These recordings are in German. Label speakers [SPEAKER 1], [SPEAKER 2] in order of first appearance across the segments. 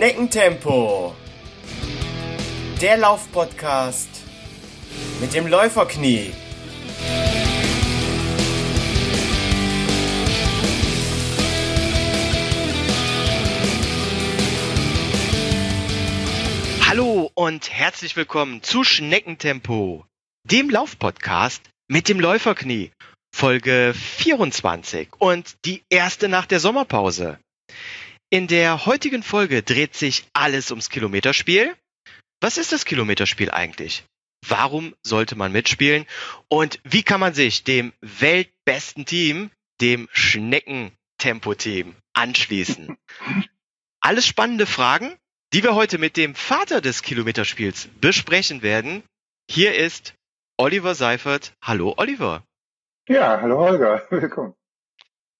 [SPEAKER 1] Schneckentempo. Der Laufpodcast mit dem Läuferknie.
[SPEAKER 2] Hallo und herzlich willkommen zu Schneckentempo, dem Laufpodcast mit dem Läuferknie, Folge 24 und die erste nach der Sommerpause. In der heutigen Folge dreht sich alles ums Kilometerspiel. Was ist das Kilometerspiel eigentlich? Warum sollte man mitspielen? Und wie kann man sich dem weltbesten Team, dem Schneckentempo-Team, anschließen? Alles spannende Fragen, die wir heute mit dem Vater des Kilometerspiels besprechen werden. Hier ist Oliver Seifert. Hallo Oliver.
[SPEAKER 3] Ja, hallo Holger. Willkommen.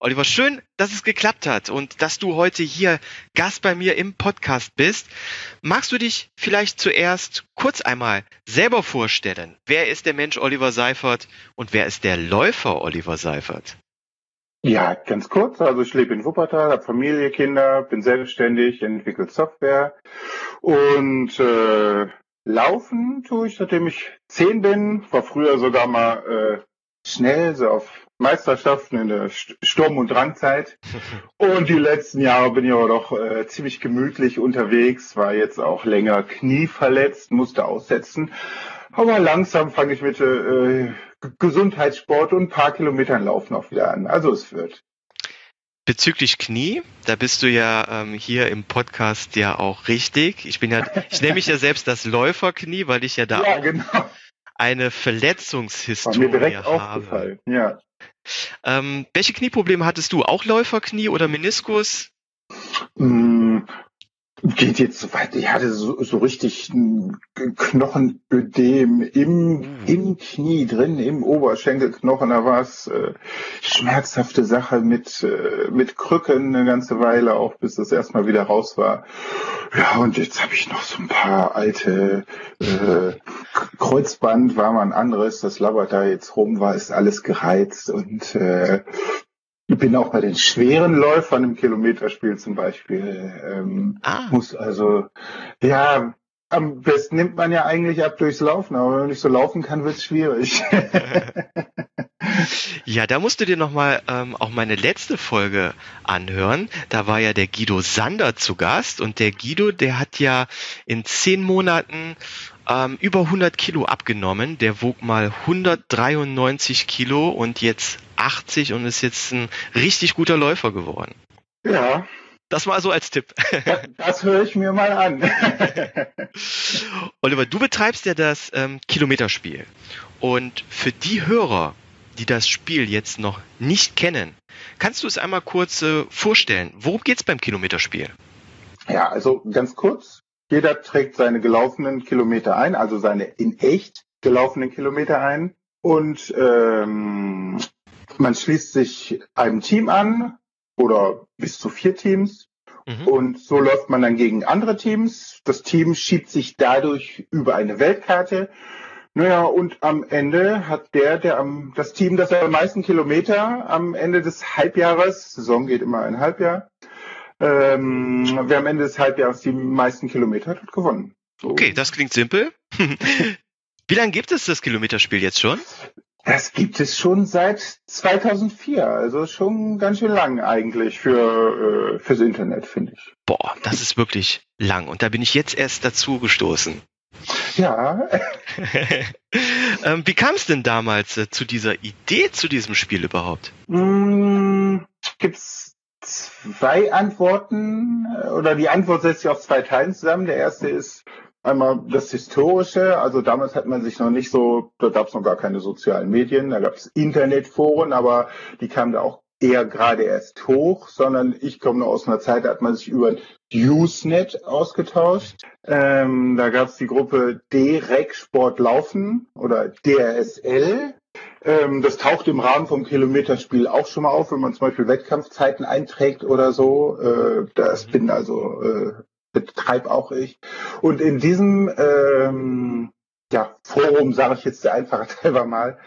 [SPEAKER 2] Oliver, schön, dass es geklappt hat und dass du heute hier Gast bei mir im Podcast bist. Magst du dich vielleicht zuerst kurz einmal selber vorstellen? Wer ist der Mensch Oliver Seifert und wer ist der Läufer Oliver Seifert?
[SPEAKER 3] Ja, ganz kurz. Also ich lebe in Wuppertal, habe Familie, Kinder, bin selbstständig, entwickle Software und äh, laufen tue ich, seitdem ich zehn bin. War früher sogar mal äh, schnell, so auf Meisterschaften in der Sturm- und Drangzeit. Und die letzten Jahre bin ich aber doch äh, ziemlich gemütlich unterwegs, war jetzt auch länger Knie verletzt, musste aussetzen. Aber langsam fange ich mit äh, Gesundheitssport und ein paar Kilometern Laufen auch wieder an. Also es wird.
[SPEAKER 2] Bezüglich Knie, da bist du ja ähm, hier im Podcast ja auch richtig. Ich bin ja, ich nenne mich ja selbst das Läuferknie, weil ich ja da ja, auch genau. Eine Verletzungshistorie
[SPEAKER 3] War mir direkt
[SPEAKER 2] habe.
[SPEAKER 3] Aufgefallen. Ja.
[SPEAKER 2] Ähm, welche Knieprobleme hattest du? Auch Läuferknie oder Meniskus?
[SPEAKER 3] Geht jetzt so weit. Ich hatte so, so richtig ein Knochenödem im, mhm. im Knie drin, im Oberschenkelknochen. Da war es äh, schmerzhafte Sache mit, äh, mit Krücken eine ganze Weile, auch bis das erstmal wieder raus war. Ja, und jetzt habe ich noch so ein paar alte äh, Kreuzband, war mal ein anderes, das labert da jetzt rum, war ist alles gereizt und äh, ich bin auch bei den schweren Läufern im Kilometerspiel zum Beispiel. Ähm, ah. Muss also, ja, am besten nimmt man ja eigentlich ab durchs Laufen, aber wenn man nicht so laufen kann, wird es schwierig.
[SPEAKER 2] ja, da musst du dir nochmal ähm, auch meine letzte Folge anhören. Da war ja der Guido Sander zu Gast und der Guido, der hat ja in zehn Monaten ähm, über 100 Kilo abgenommen. Der wog mal 193 Kilo und jetzt 80 und ist jetzt ein richtig guter Läufer geworden.
[SPEAKER 3] Ja.
[SPEAKER 2] Das mal so als Tipp.
[SPEAKER 3] Das, das höre ich mir mal an.
[SPEAKER 2] Oliver, du betreibst ja das ähm, Kilometerspiel. Und für die Hörer, die das Spiel jetzt noch nicht kennen, kannst du es einmal kurz äh, vorstellen? Worum geht es beim Kilometerspiel?
[SPEAKER 3] Ja, also ganz kurz. Jeder trägt seine gelaufenen Kilometer ein, also seine in echt gelaufenen Kilometer ein. Und ähm, man schließt sich einem Team an oder bis zu vier Teams. Mhm. Und so läuft man dann gegen andere Teams. Das Team schiebt sich dadurch über eine Weltkarte. Naja, und am Ende hat der, der am, das Team, das am meisten Kilometer am Ende des Halbjahres, Saison geht immer ein Halbjahr, ähm, wer am Ende des Halbjahres die meisten Kilometer hat, hat gewonnen.
[SPEAKER 2] So. Okay, das klingt simpel. Wie lange gibt es das Kilometerspiel jetzt schon?
[SPEAKER 3] Das gibt es schon seit 2004, also schon ganz schön lang eigentlich für äh, fürs Internet, finde ich.
[SPEAKER 2] Boah, das ist wirklich lang und da bin ich jetzt erst dazu gestoßen.
[SPEAKER 3] Ja.
[SPEAKER 2] ähm, wie kam es denn damals äh, zu dieser Idee zu diesem Spiel überhaupt?
[SPEAKER 3] Mm, gibt's zwei Antworten äh, oder die Antwort setzt sich auf zwei Teilen zusammen. Der erste ist einmal das Historische. Also damals hat man sich noch nicht so, da gab es noch gar keine sozialen Medien, da gab es Internetforen, aber die kamen da auch eher gerade erst hoch, sondern ich komme aus einer Zeit, da hat man sich über Usenet ausgetauscht. Ähm, da gab es die Gruppe D-Rec Sport Laufen oder DRSL. Ähm, das taucht im Rahmen vom Kilometerspiel auch schon mal auf, wenn man zum Beispiel Wettkampfzeiten einträgt oder so. Äh, das bin also äh, betreib auch ich. Und in diesem ähm, ja, Forum, sage ich jetzt der einfache halber mal,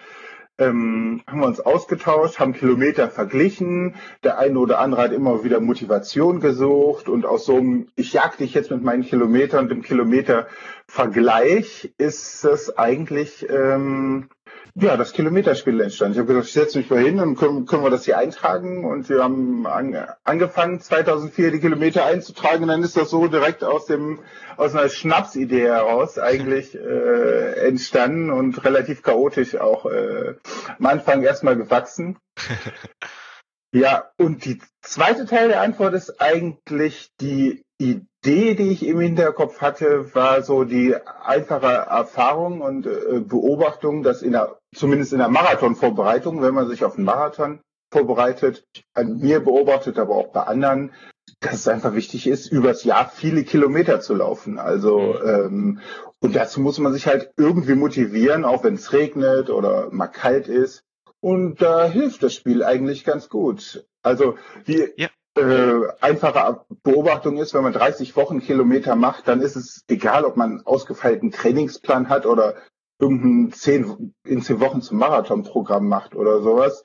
[SPEAKER 3] ähm, haben wir uns ausgetauscht, haben Kilometer verglichen. Der eine oder andere hat immer wieder Motivation gesucht und aus so einem, ich jag dich jetzt mit meinen Kilometern, dem Kilometervergleich ist es eigentlich ähm, ja, das Kilometerspiel entstand. Ich habe gesagt, ich setze mich mal hin und können, können wir das hier eintragen. Und wir haben an, angefangen, 2004 die Kilometer einzutragen. Und dann ist das so direkt aus dem aus einer Schnapsidee heraus eigentlich äh, entstanden und relativ chaotisch auch äh, am Anfang erstmal gewachsen. ja, und die zweite Teil der Antwort ist eigentlich die Idee, die ich im Hinterkopf hatte, war so die einfache Erfahrung und äh, Beobachtung, dass in der, zumindest in der Marathonvorbereitung, wenn man sich auf einen Marathon vorbereitet, an mir beobachtet, aber auch bei anderen, dass es einfach wichtig ist, übers Jahr viele Kilometer zu laufen. Also mhm. ähm, und dazu muss man sich halt irgendwie motivieren, auch wenn es regnet oder mal kalt ist. Und da hilft das Spiel eigentlich ganz gut. Also die, ja äh, einfache Beobachtung ist, wenn man 30 Wochenkilometer macht, dann ist es egal, ob man einen ausgefeilten Trainingsplan hat oder irgendein 10, in 10 Wochen zum Marathonprogramm macht oder sowas.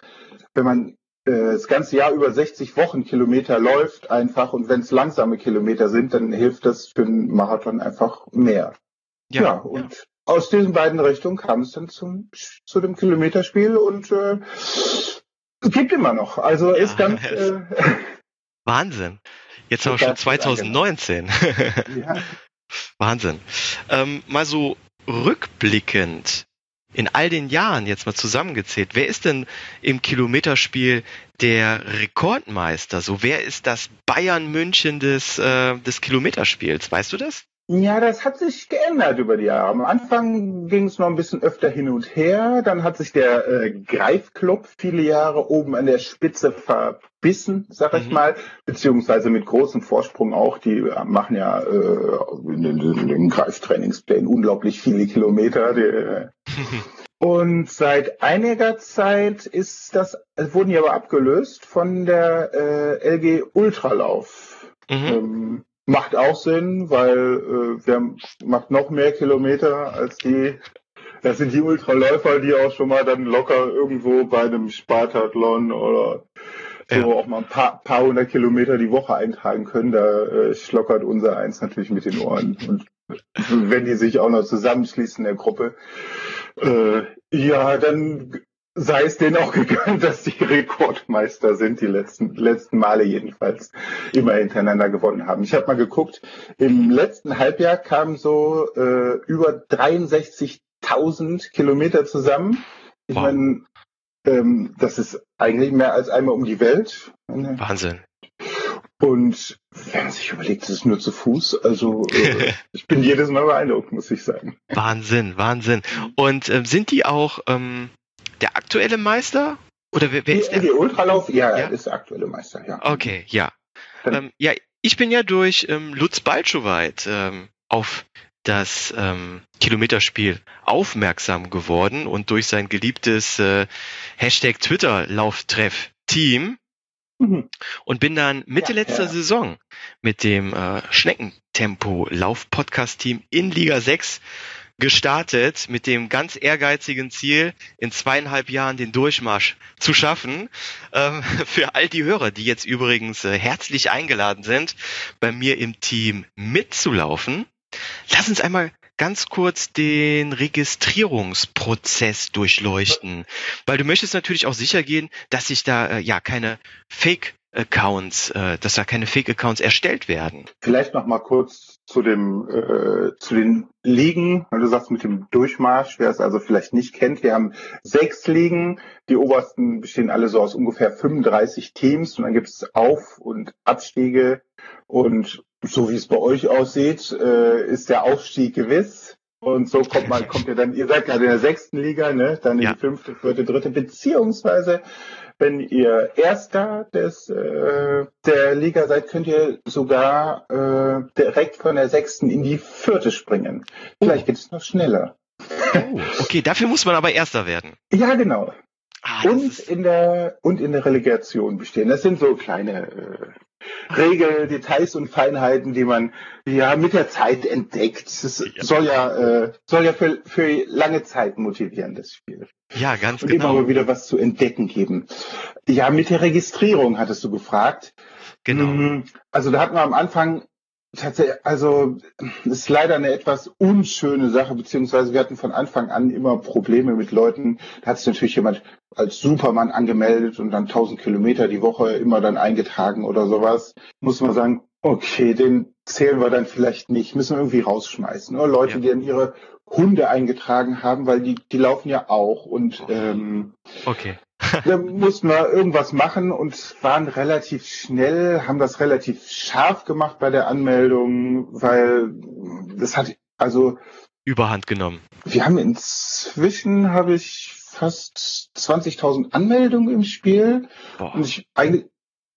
[SPEAKER 3] Wenn man äh, das ganze Jahr über 60 Wochenkilometer läuft einfach und wenn es langsame Kilometer sind, dann hilft das für einen Marathon einfach mehr. Ja, ja und ja. Aus diesen beiden Richtungen kam es dann zum, zu dem Kilometerspiel und äh, gibt immer noch. Also ja, ist ganz äh,
[SPEAKER 2] Wahnsinn. Jetzt haben wir schon 2019. Ja. Wahnsinn. Ähm, mal so rückblickend in all den Jahren jetzt mal zusammengezählt, wer ist denn im Kilometerspiel der Rekordmeister? So, wer ist das Bayern München des, äh, des Kilometerspiels? Weißt du das?
[SPEAKER 3] Ja, das hat sich geändert über die Jahre. Am Anfang ging es noch ein bisschen öfter hin und her. Dann hat sich der äh, Greifclub viele Jahre oben an der Spitze verbissen, sag ich mhm. mal, beziehungsweise mit großem Vorsprung auch. Die äh, machen ja äh, in den, in den Greiftrainingsplänen unglaublich viele Kilometer. Die, äh, Und seit einiger Zeit ist das, wurden die aber abgelöst von der äh, LG Ultralauf. Mhm. Ähm, Macht auch Sinn, weil äh, wir macht noch mehr Kilometer als die. Das sind die Ultraläufer, die auch schon mal dann locker irgendwo bei einem Spartathlon oder so ja. auch mal ein paar, paar hundert Kilometer die Woche eintragen können. Da äh, schlockert unser Eins natürlich mit den Ohren. Und wenn die sich auch noch zusammenschließen in der Gruppe, äh, ja, dann sei es denen auch gegönnt, dass die Rekordmeister sind, die letzten, letzten Male jedenfalls immer hintereinander gewonnen haben. Ich habe mal geguckt, im letzten Halbjahr kamen so äh, über 63.000 Kilometer zusammen. Ich wow. meine, ähm, das ist eigentlich mehr als einmal um die Welt.
[SPEAKER 2] Wahnsinn.
[SPEAKER 3] Und wenn man sich überlegt, es ist nur zu Fuß. Also äh, ich bin jedes Mal beeindruckt, muss ich sagen.
[SPEAKER 2] Wahnsinn, Wahnsinn. Und äh, sind die auch ähm, der aktuelle Meister? Oder wer, wer
[SPEAKER 3] ist der? Die Ultralauf, ja, ja, ist der aktuelle Meister, ja.
[SPEAKER 2] Okay, ja. Ähm, ja, ich bin ja durch ähm, Lutz Balschowait ähm, auf das ähm, Kilometerspiel aufmerksam geworden und durch sein geliebtes äh, Hashtag Twitter Lauftreff Team mhm. und bin dann Mitte ja, letzter ja. Saison mit dem äh, Schneckentempo Lauf Podcast Team in Liga 6 gestartet mit dem ganz ehrgeizigen Ziel, in zweieinhalb Jahren den Durchmarsch zu schaffen. Ähm, für all die Hörer, die jetzt übrigens äh, herzlich eingeladen sind, bei mir im Team mitzulaufen. Lass uns einmal ganz kurz den Registrierungsprozess durchleuchten, weil du möchtest natürlich auch sicher gehen, dass sich da äh, ja keine Fake Accounts, äh, dass da keine Fake Accounts erstellt werden.
[SPEAKER 3] Vielleicht noch mal kurz zu dem äh, zu den Ligen. Du sagst mit dem Durchmarsch, wer es also vielleicht nicht kennt, wir haben sechs Ligen. Die obersten bestehen alle so aus ungefähr 35 Teams und dann gibt es Auf- und Abstiege und so wie es bei euch aussieht, äh, ist der Aufstieg gewiss. Und so kommt man, kommt ihr dann, ihr seid gerade in der sechsten Liga, ne? Dann in ja. die fünfte, vierte, dritte, beziehungsweise wenn ihr Erster des, äh, der Liga seid, könnt ihr sogar äh, direkt von der sechsten in die vierte springen. Vielleicht geht es noch schneller.
[SPEAKER 2] Oh, okay, dafür muss man aber Erster werden.
[SPEAKER 3] Ja, genau. Ah, und in der und in der Relegation bestehen. Das sind so kleine äh, Regel, Details und Feinheiten, die man ja mit der Zeit entdeckt. Das ja. soll ja, äh, soll ja für, für lange Zeit motivieren, das Spiel.
[SPEAKER 2] Ja, ganz
[SPEAKER 3] und
[SPEAKER 2] genau.
[SPEAKER 3] immer mal wieder was zu entdecken geben. Ja, mit der Registrierung hattest du gefragt.
[SPEAKER 2] Genau.
[SPEAKER 3] Mm, also da hatten wir am Anfang tatsächlich, also ist leider eine etwas unschöne Sache, beziehungsweise wir hatten von Anfang an immer Probleme mit Leuten. Da hat sich natürlich jemand als Superman angemeldet und dann 1000 Kilometer die Woche immer dann eingetragen oder sowas. Muss man sagen, okay, den zählen wir dann vielleicht nicht, müssen wir irgendwie rausschmeißen. Oder Leute, ja. die dann ihre Hunde eingetragen haben, weil die, die laufen ja auch und ähm,
[SPEAKER 2] okay.
[SPEAKER 3] Da mussten wir irgendwas machen und waren relativ schnell, haben das relativ scharf gemacht bei der Anmeldung, weil das hat also
[SPEAKER 2] Überhand genommen.
[SPEAKER 3] Wir haben inzwischen habe ich fast 20.000 Anmeldungen im Spiel Boah. und ich eigentlich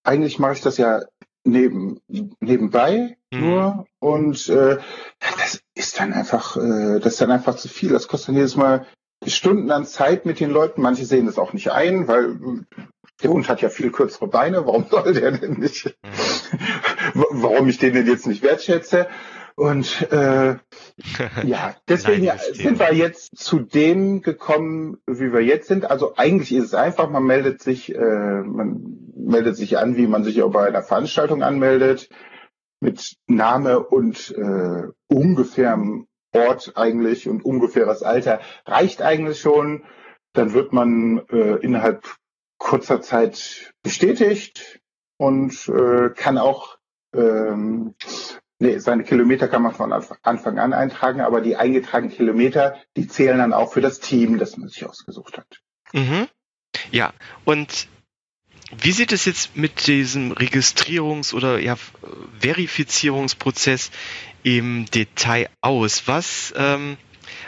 [SPEAKER 3] eigentlich mache ich das ja neben nebenbei mhm. nur und äh, das ist dann einfach äh, das ist dann einfach zu viel. Das kostet dann jedes Mal Stunden an Zeit mit den Leuten. Manche sehen das auch nicht ein, weil der Hund hat ja viel kürzere Beine. Warum soll der denn nicht? Mhm. Warum ich den denn jetzt nicht wertschätze? Und äh, ja, deswegen Nein, sind wir jetzt zu dem gekommen, wie wir jetzt sind. Also eigentlich ist es einfach, man meldet sich, äh, man meldet sich an, wie man sich auch bei einer Veranstaltung anmeldet, mit Name und äh, ungefährem Ort eigentlich und ungefähres Alter reicht eigentlich schon. Dann wird man äh, innerhalb kurzer Zeit bestätigt und äh, kann auch ähm, Nee, seine Kilometer kann man von Anfang an eintragen, aber die eingetragenen Kilometer, die zählen dann auch für das Team, das man sich ausgesucht hat.
[SPEAKER 2] Mhm. Ja, und wie sieht es jetzt mit diesem Registrierungs- oder ja, Verifizierungsprozess im Detail aus? Was ähm,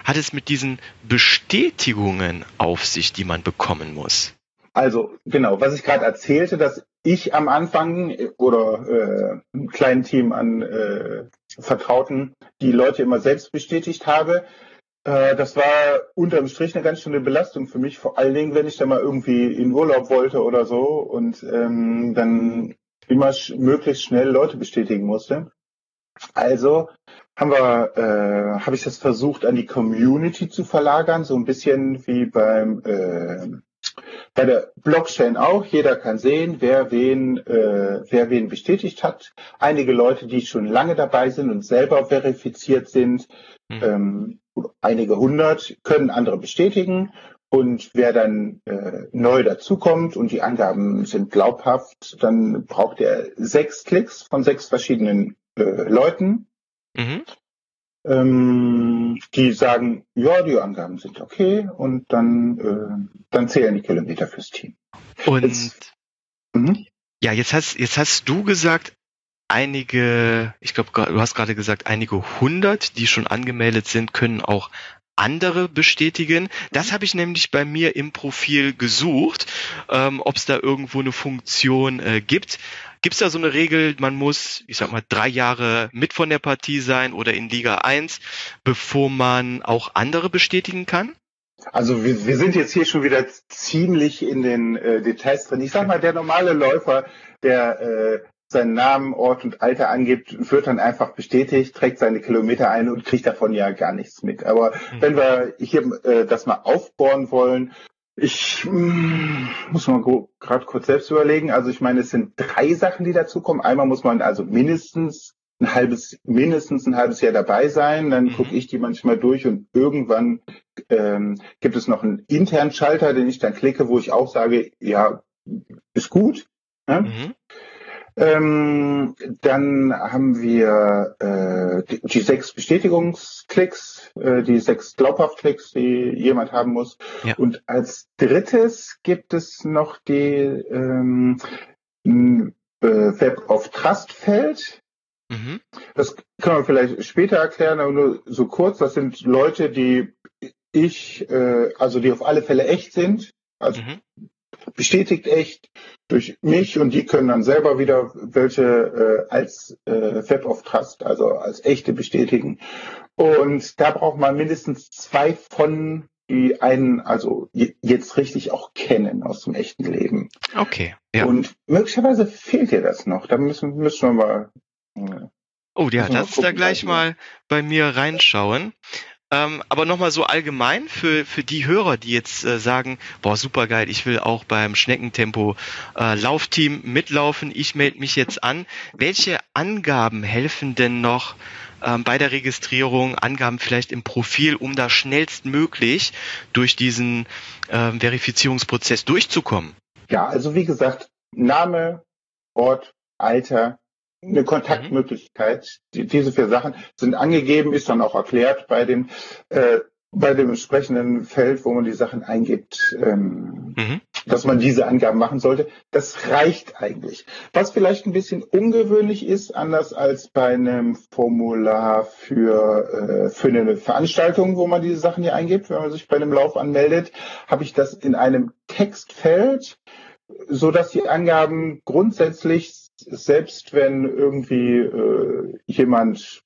[SPEAKER 2] hat es mit diesen Bestätigungen auf sich, die man bekommen muss?
[SPEAKER 3] Also genau, was ich gerade erzählte, dass ich am Anfang oder äh, ein kleines Team an äh, Vertrauten die Leute immer selbst bestätigt habe. Äh, das war unterm Strich eine ganz schöne Belastung für mich, vor allen Dingen, wenn ich da mal irgendwie in Urlaub wollte oder so und ähm, dann immer sch möglichst schnell Leute bestätigen musste. Also haben wir, äh, habe ich das versucht, an die Community zu verlagern, so ein bisschen wie beim äh, bei der Blockchain auch. Jeder kann sehen, wer wen, äh, wer wen bestätigt hat. Einige Leute, die schon lange dabei sind und selber verifiziert sind, mhm. ähm, einige hundert, können andere bestätigen. Und wer dann äh, neu dazukommt und die Angaben sind glaubhaft, dann braucht er sechs Klicks von sechs verschiedenen äh, Leuten. Mhm ähm, die sagen, ja, die Angaben sind okay und dann, äh, dann zählen die Kilometer fürs Team.
[SPEAKER 2] Und jetzt, mhm. ja, jetzt hast, jetzt hast du gesagt, einige, ich glaube, du hast gerade gesagt, einige hundert, die schon angemeldet sind, können auch andere bestätigen. Das habe ich nämlich bei mir im Profil gesucht, ähm, ob es da irgendwo eine Funktion äh, gibt. Gibt es da so eine Regel, man muss, ich sag mal, drei Jahre mit von der Partie sein oder in Liga 1, bevor man auch andere bestätigen kann?
[SPEAKER 3] Also wir, wir sind jetzt hier schon wieder ziemlich in den äh, Details drin. Ich sag mal, der normale Läufer, der äh, seinen Namen, Ort und Alter angibt, wird dann einfach bestätigt, trägt seine Kilometer ein und kriegt davon ja gar nichts mit. Aber mhm. wenn wir hier äh, das mal aufbohren wollen, ich mm, muss mal gerade kurz selbst überlegen. Also ich meine, es sind drei Sachen, die dazukommen. Einmal muss man also mindestens ein halbes, mindestens ein halbes Jahr dabei sein. Dann mhm. gucke ich die manchmal durch und irgendwann ähm, gibt es noch einen internen Schalter, den ich dann klicke, wo ich auch sage, ja, ist gut. Ja? Mhm. Ähm, dann haben wir äh, die, die sechs Bestätigungsklicks, äh, die sechs Glaubhaftklicks, die jemand haben muss. Ja. Und als drittes gibt es noch die ähm, äh, Web of Trust Feld. Mhm. Das können wir vielleicht später erklären, aber nur so kurz. Das sind Leute, die ich, äh, also die auf alle Fälle echt sind. Also mhm bestätigt echt durch mich und die können dann selber wieder welche äh, als äh, Web of Trust, also als echte bestätigen. Und da braucht man mindestens zwei von die einen also jetzt richtig auch kennen aus dem echten Leben.
[SPEAKER 2] Okay. Ja.
[SPEAKER 3] Und möglicherweise fehlt dir das noch. Da müssen, müssen wir mal.
[SPEAKER 2] Äh, oh ja, lass uns da gleich
[SPEAKER 3] also.
[SPEAKER 2] mal bei mir reinschauen. Ähm, aber nochmal so allgemein für, für die Hörer, die jetzt äh, sagen, boah, super geil, ich will auch beim Schneckentempo äh, Laufteam mitlaufen, ich melde mich jetzt an. Welche Angaben helfen denn noch ähm, bei der Registrierung, Angaben vielleicht im Profil, um da schnellstmöglich durch diesen ähm, Verifizierungsprozess durchzukommen?
[SPEAKER 3] Ja, also wie gesagt, Name, Ort, Alter, eine Kontaktmöglichkeit. Die, diese vier Sachen sind angegeben, ist dann auch erklärt bei dem äh, bei dem entsprechenden Feld, wo man die Sachen eingibt, ähm,
[SPEAKER 2] Mhm.
[SPEAKER 3] dass man diese Angaben machen sollte. Das reicht eigentlich. Was vielleicht ein bisschen ungewöhnlich ist, anders als bei einem Formular für, äh, für eine Veranstaltung, wo man diese Sachen hier eingibt, wenn man sich bei einem Lauf anmeldet, habe ich das in einem Textfeld, so dass die Angaben grundsätzlich, selbst wenn irgendwie äh, jemand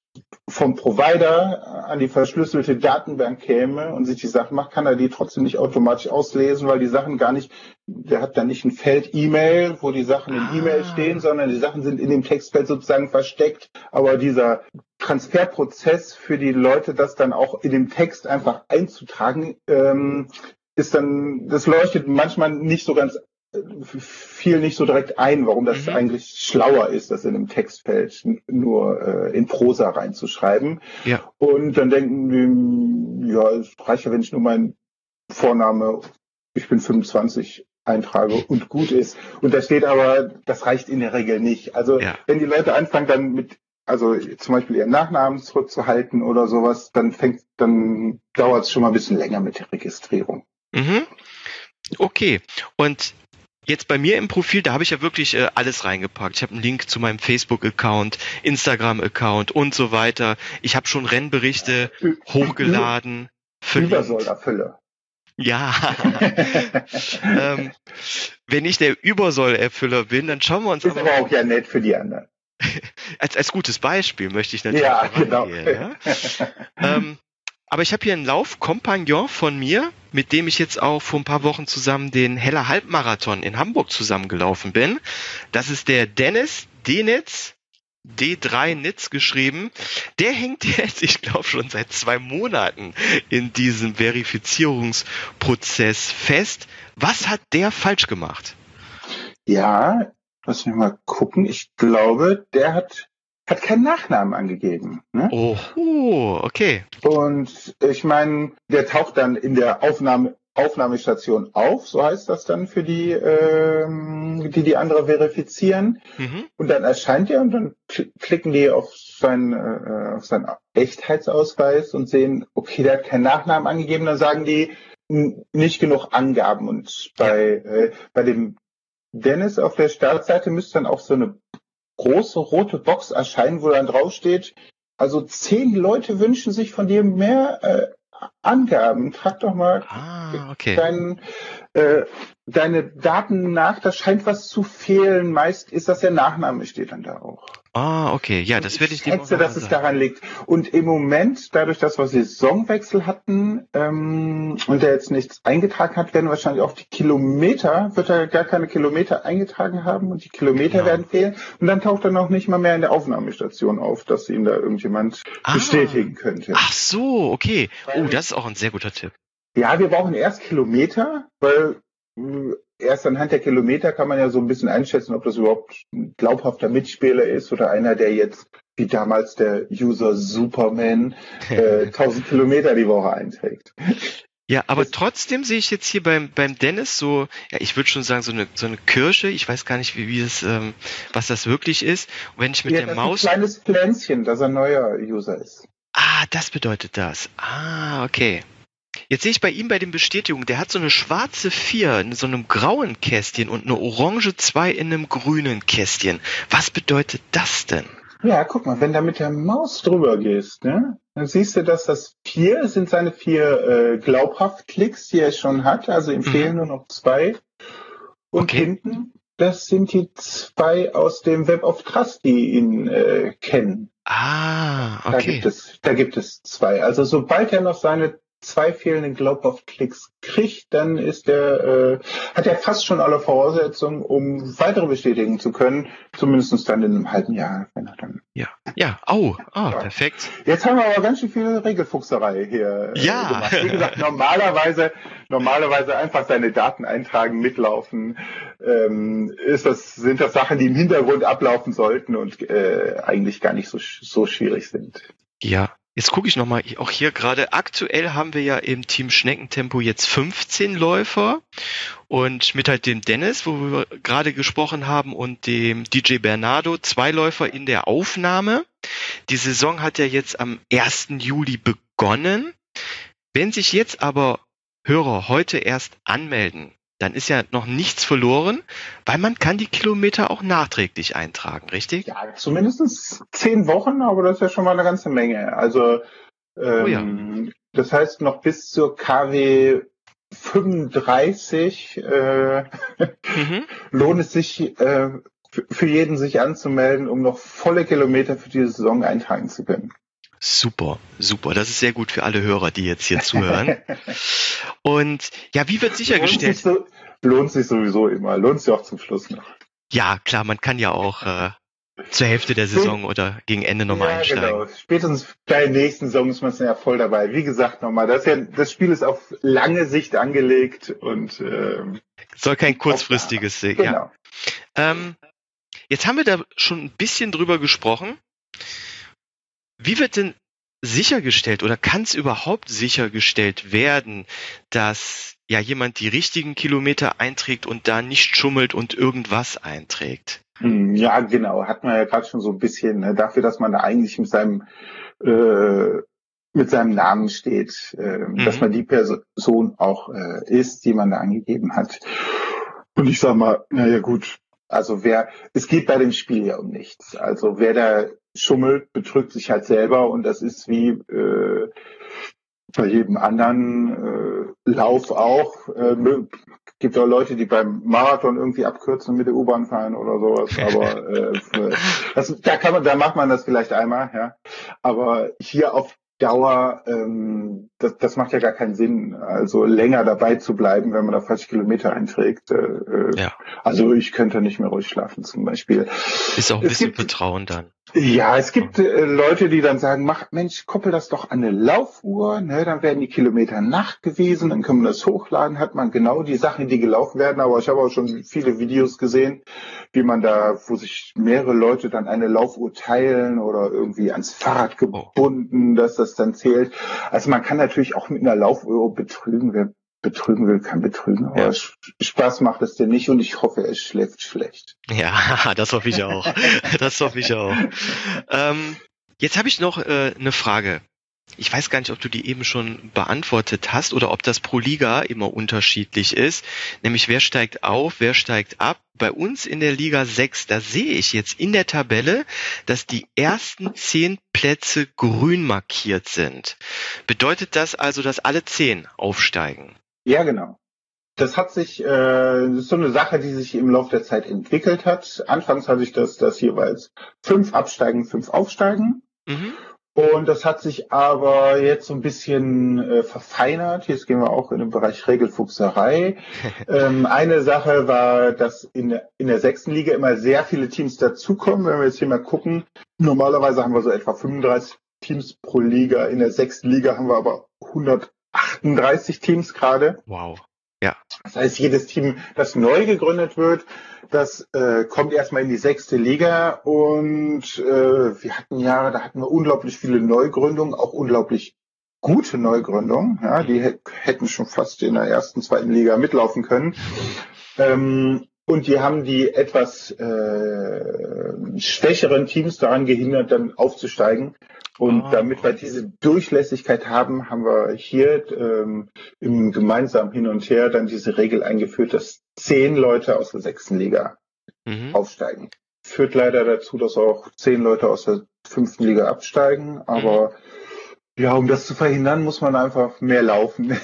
[SPEAKER 3] vom Provider an die verschlüsselte Datenbank käme und sich die Sachen macht, kann er die trotzdem nicht automatisch auslesen, weil die Sachen gar nicht, der hat dann nicht ein Feld E-Mail, wo die Sachen in
[SPEAKER 2] Ah.
[SPEAKER 3] E-Mail stehen, sondern die Sachen sind in dem Textfeld sozusagen versteckt. Aber dieser Transferprozess für die Leute, das dann auch in dem Text einfach einzutragen, ähm, ist dann, das leuchtet manchmal nicht so ganz viel nicht so direkt ein, warum das
[SPEAKER 2] Mhm.
[SPEAKER 3] eigentlich schlauer ist, das in einem Textfeld nur äh, in Prosa reinzuschreiben.
[SPEAKER 2] Ja.
[SPEAKER 3] Und dann denken die, ja, es reicht ja, wenn ich nur meinen Vorname, ich bin 25, eintrage und gut ist. Und da steht aber, das reicht in der Regel nicht. Also
[SPEAKER 2] Ja.
[SPEAKER 3] wenn die Leute anfangen dann mit, also zum Beispiel ihren Nachnamen zurückzuhalten oder sowas, dann fängt, dann dauert es schon mal ein bisschen länger mit der Registrierung.
[SPEAKER 2] Mhm. Okay. Und jetzt bei mir im Profil, da habe ich ja wirklich äh, alles reingepackt. Ich habe einen Link zu meinem Facebook-Account, Instagram-Account und so weiter. Ich habe schon Rennberichte
[SPEAKER 3] Ü-
[SPEAKER 2] hochgeladen.
[SPEAKER 3] Übersollerfüller.
[SPEAKER 2] Ja. ähm, wenn ich der Übersollerfüller bin, dann schauen wir uns
[SPEAKER 3] Ist
[SPEAKER 2] aber
[SPEAKER 3] auch ja nett für die anderen.
[SPEAKER 2] als, als gutes Beispiel möchte ich natürlich
[SPEAKER 3] Ja, genau.
[SPEAKER 2] ja? ähm, aber ich habe hier einen Laufkompagnon von mir, mit dem ich jetzt auch vor ein paar Wochen zusammen den Heller Halbmarathon in Hamburg zusammengelaufen bin. Das ist der Dennis Denitz, D3 Nitz geschrieben. Der hängt jetzt, ich glaube, schon seit zwei Monaten in diesem Verifizierungsprozess fest. Was hat der falsch gemacht?
[SPEAKER 3] Ja, lass mich mal gucken. Ich glaube, der hat, hat keinen Nachnamen angegeben. Ne?
[SPEAKER 2] Oh, okay.
[SPEAKER 3] Und ich meine, der taucht dann in der Aufnahme, Aufnahmestation auf, so heißt das dann für die, ähm, die die andere verifizieren.
[SPEAKER 2] Mhm.
[SPEAKER 3] Und dann erscheint er und dann kl- klicken die auf seinen, äh, auf seinen Echtheitsausweis und sehen, okay, der hat keinen Nachnamen angegeben, dann sagen die nicht genug Angaben. Und bei, äh, bei dem Dennis auf der Startseite müsste dann auch so eine große rote Box erscheinen, wo dann draufsteht, also zehn Leute wünschen sich von dir mehr äh, Angaben. Trag doch mal
[SPEAKER 2] Ah, okay.
[SPEAKER 3] dein, äh, deine Daten nach, da scheint was zu fehlen. Meist ist das der Nachname, steht dann da auch.
[SPEAKER 2] Ah, okay. Ja, das werde ich auch
[SPEAKER 3] schätze, dass es daran liegt. Und im Moment, dadurch, dass wir Saisonwechsel hatten ähm, und er jetzt nichts eingetragen hat, werden wahrscheinlich auch die Kilometer, wird er gar keine Kilometer eingetragen haben und die Kilometer
[SPEAKER 2] Genau.
[SPEAKER 3] werden fehlen. Und dann taucht er noch nicht mal mehr in der Aufnahmestation auf, dass ihn da irgendjemand
[SPEAKER 2] Ah.
[SPEAKER 3] bestätigen könnte.
[SPEAKER 2] Ach so, okay. Oh, das ist auch ein sehr guter Tipp.
[SPEAKER 3] Ja, wir brauchen erst Kilometer, weil mh, erst anhand der Kilometer kann man ja so ein bisschen einschätzen, ob das überhaupt ein glaubhafter Mitspieler ist oder einer, der jetzt wie damals der User Superman äh, 1000 Kilometer die Woche einträgt.
[SPEAKER 2] Ja, aber
[SPEAKER 3] Das-
[SPEAKER 2] trotzdem sehe ich jetzt hier beim, beim Dennis so, ja, ich würde schon sagen, so eine, so eine Kirsche. Ich weiß gar nicht, wie, wie das, ähm, was das wirklich ist. Und wenn ich mit
[SPEAKER 3] ja,
[SPEAKER 2] der
[SPEAKER 3] das
[SPEAKER 2] Maus,
[SPEAKER 3] ein kleines Pflänzchen, dass er neuer User ist.
[SPEAKER 2] ah, das bedeutet das. Ah, okay. Jetzt sehe ich bei ihm bei den Bestätigungen, der hat so eine schwarze 4 in so einem grauen Kästchen und eine orange 2 in einem grünen Kästchen. Was bedeutet das denn?
[SPEAKER 3] Ja, guck mal, wenn da mit der Maus drüber gehst, ne, dann siehst du, dass das vier sind seine vier äh, Glaubhaft-Klicks, die er schon hat. Also ihm
[SPEAKER 2] Mhm.
[SPEAKER 3] fehlen nur noch zwei. Und
[SPEAKER 2] Okay.
[SPEAKER 3] hinten, das sind die zwei aus dem Web of Trust, die ihn äh, kennen.
[SPEAKER 2] Ah,
[SPEAKER 3] Da
[SPEAKER 2] okay.
[SPEAKER 3] gibt es, da gibt es zwei. Also sobald er noch seine zwei fehlenden Glaubhaft-Klicks kriegt, dann ist der, äh, hat er fast schon alle Voraussetzungen, um weitere bestätigen zu können, zumindest dann in einem halben Jahr, wenn er dann.
[SPEAKER 2] Ja, ja, au, oh, ja. perfekt.
[SPEAKER 3] Jetzt haben wir aber ganz schön viel Regelfuchserei hier
[SPEAKER 2] äh, ja.
[SPEAKER 3] gemacht. Wie gesagt, normalerweise, normalerweise einfach seine Daten eintragen, mitlaufen. Ähm, ist das, sind das Sachen, die im Hintergrund ablaufen sollten und äh, eigentlich gar nicht so, so schwierig sind.
[SPEAKER 2] Ja, Jetzt gucke ich nochmal, auch hier gerade aktuell haben wir ja im Team Schneckentempo jetzt 15 Läufer und mit halt dem Dennis, wo wir gerade gesprochen haben, und dem DJ Bernardo, zwei Läufer in der Aufnahme. Die Saison hat ja jetzt am 1. Juli begonnen. Wenn sich jetzt aber Hörer heute erst anmelden, dann ist ja noch nichts verloren, weil man kann die Kilometer auch nachträglich eintragen, richtig?
[SPEAKER 3] Ja, zumindest zehn Wochen, aber das ist ja schon mal eine ganze Menge. Also ähm, oh ja. das heißt noch bis zur KW 35 äh, mhm. lohnt es sich äh, für jeden sich anzumelden, um noch volle Kilometer für diese Saison eintragen zu können.
[SPEAKER 2] Super, super. Das ist sehr gut für alle Hörer, die jetzt hier zuhören. Und ja, wie wird sichergestellt?
[SPEAKER 3] Lohnt sich, so, lohnt sich sowieso immer. Lohnt sich auch zum Schluss noch.
[SPEAKER 2] Ja, klar, man kann ja auch äh, zur Hälfte der Saison oder gegen Ende nochmal ja, einsteigen. Genau.
[SPEAKER 3] Spätestens bei der nächsten Saison ist man ja voll dabei. Wie gesagt nochmal, das, ja, das Spiel ist auf lange Sicht angelegt und ähm,
[SPEAKER 2] soll kein kurzfristiges sein. Genau. Ja. Ähm, jetzt haben wir da schon ein bisschen drüber gesprochen. Wie wird denn sichergestellt oder kann es überhaupt sichergestellt werden, dass ja jemand die richtigen Kilometer einträgt und da nicht schummelt und irgendwas einträgt?
[SPEAKER 3] Hm, ja, genau. Hat man ja gerade schon so ein bisschen ne, dafür, dass man da eigentlich mit seinem äh, mit seinem Namen steht, äh, mhm. dass man die Person auch äh, ist, die man da angegeben hat. Und ich sag mal, naja gut, also wer, es geht bei dem Spiel ja um nichts. Also wer da schummelt, betrügt sich halt selber und das ist wie äh, bei jedem anderen äh, Lauf auch. Äh, gibt auch Leute, die beim Marathon irgendwie abkürzen mit der U-Bahn fahren oder sowas. Aber äh, das, da kann man, da macht man das vielleicht einmal, ja. Aber hier auf Dauer, ähm, das, das macht ja gar keinen Sinn, also länger dabei zu bleiben, wenn man da falsche Kilometer einträgt. Äh, äh, ja. Also ich könnte nicht mehr ruhig schlafen zum Beispiel.
[SPEAKER 2] Ist auch ein es bisschen Betrauen dann.
[SPEAKER 3] Ja, es gibt äh, Leute, die dann sagen, mach, Mensch, koppel das doch an eine Laufuhr, ne, dann werden die Kilometer nachgewiesen, dann können wir das hochladen, hat man genau die Sachen, die gelaufen werden. Aber ich habe auch schon viele Videos gesehen, wie man da, wo sich mehrere Leute dann eine Laufuhr teilen oder irgendwie ans Fahrrad oh. gebunden, dass das dann zählt. Also man kann natürlich auch mit einer Laufuhr betrügen. Wer betrügen will, kann betrügen. Aber ja. Spaß macht es dir nicht und ich hoffe, er schläft schlecht.
[SPEAKER 2] Ja, das hoffe ich auch. das hoffe ich auch. Ähm, jetzt habe ich noch äh, eine Frage. Ich weiß gar nicht, ob du die eben schon beantwortet hast oder ob das pro Liga immer unterschiedlich ist. Nämlich wer steigt auf, wer steigt ab. Bei uns in der Liga 6, da sehe ich jetzt in der Tabelle, dass die ersten zehn Plätze grün markiert sind. Bedeutet das also, dass alle zehn aufsteigen?
[SPEAKER 3] Ja, genau. Das hat sich, äh, das ist so eine Sache, die sich im Laufe der Zeit entwickelt hat. Anfangs hatte ich das, das jeweils fünf absteigen, fünf aufsteigen. Mhm. Und das hat sich aber jetzt so ein bisschen äh, verfeinert. Jetzt gehen wir auch in den Bereich Regelfuchserei. ähm, eine Sache war, dass in, in der sechsten Liga immer sehr viele Teams dazukommen. Wenn wir jetzt hier mal gucken, normalerweise haben wir so etwa 35 Teams pro Liga. In der sechsten Liga haben wir aber 100 38 Teams gerade.
[SPEAKER 2] Wow. Ja.
[SPEAKER 3] Das heißt, jedes Team, das neu gegründet wird, das äh, kommt erstmal in die sechste Liga und äh, wir hatten Jahre, da hatten wir unglaublich viele Neugründungen, auch unglaublich gute Neugründungen. Ja, die hätten schon fast in der ersten, zweiten Liga mitlaufen können. Ähm, und die haben die etwas äh, schwächeren Teams daran gehindert, dann aufzusteigen. Und oh. damit wir diese Durchlässigkeit haben, haben wir hier ähm, im gemeinsamen Hin und Her dann diese Regel eingeführt, dass zehn Leute aus der sechsten Liga mhm. aufsteigen. Führt leider dazu, dass auch zehn Leute aus der fünften Liga absteigen, aber mhm. Ja, um das zu verhindern, muss man einfach mehr laufen.